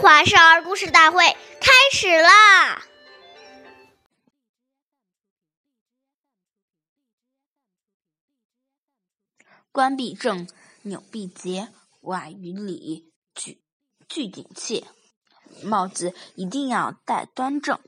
华少儿故事大会开始啦！冠必正，纽必结，外于里，举句点切。帽子一定要戴端正，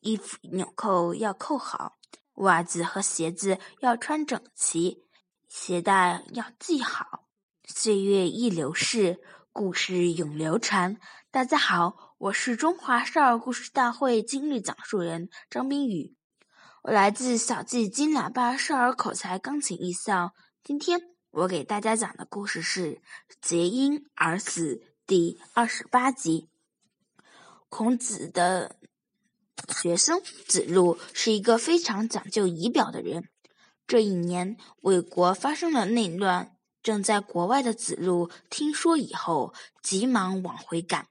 衣服纽扣要扣好，袜子和鞋子要穿整齐，鞋带要系好。岁月易流逝，故事永流传。大家好，我是中华少儿故事大会今日讲述人张冰雨，我来自小季金喇叭少儿口才钢琴艺校。今天我给大家讲的故事是《结因而死》第二十八集。孔子的学生子路是一个非常讲究仪表的人。这一年，魏国发生了内乱，正在国外的子路听说以后，急忙往回赶。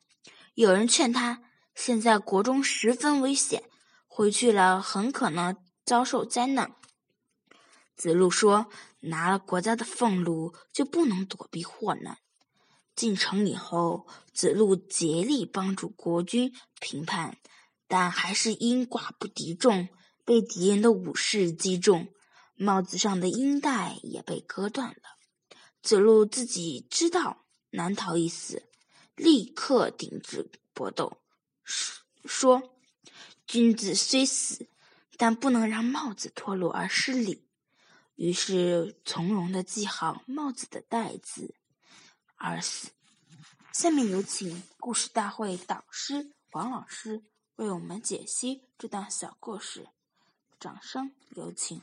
有人劝他，现在国中十分危险，回去了很可能遭受灾难。子路说：“拿了国家的俸禄，就不能躲避祸难。”进城以后，子路竭力帮助国军平叛，但还是因寡不敌众，被敌人的武士击中，帽子上的缨带也被割断了。子路自己知道难逃一死。立刻停止搏斗，说：“君子虽死，但不能让帽子脱落而失礼。”于是从容的系好帽子的带子，而死。下面有请故事大会导师王老师为我们解析这段小故事，掌声有请。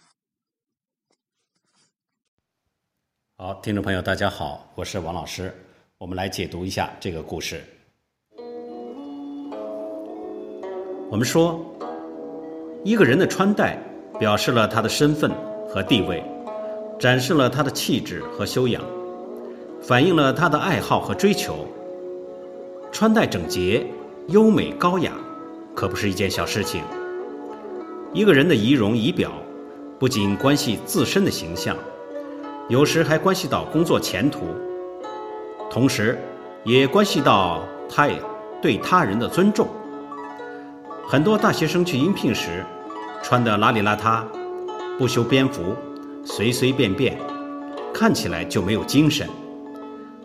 好，听众朋友，大家好，我是王老师。我们来解读一下这个故事。我们说，一个人的穿戴表示了他的身份和地位，展示了他的气质和修养，反映了他的爱好和追求。穿戴整洁、优美高雅，可不是一件小事情。一个人的仪容仪表，不仅关系自身的形象，有时还关系到工作前途。同时，也关系到他对他人的尊重。很多大学生去应聘时，穿得邋里邋遢，不修边幅，随随便便，看起来就没有精神，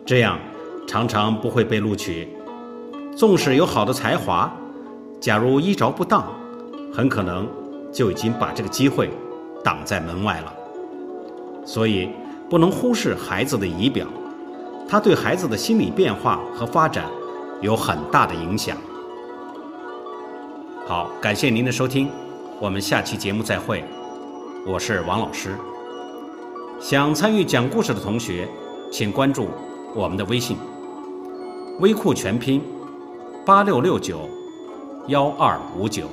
这样常常不会被录取。纵使有好的才华，假如衣着不当，很可能就已经把这个机会挡在门外了。所以，不能忽视孩子的仪表。他对孩子的心理变化和发展有很大的影响。好，感谢您的收听，我们下期节目再会。我是王老师。想参与讲故事的同学，请关注我们的微信“微库全拼八六六九幺二五九”。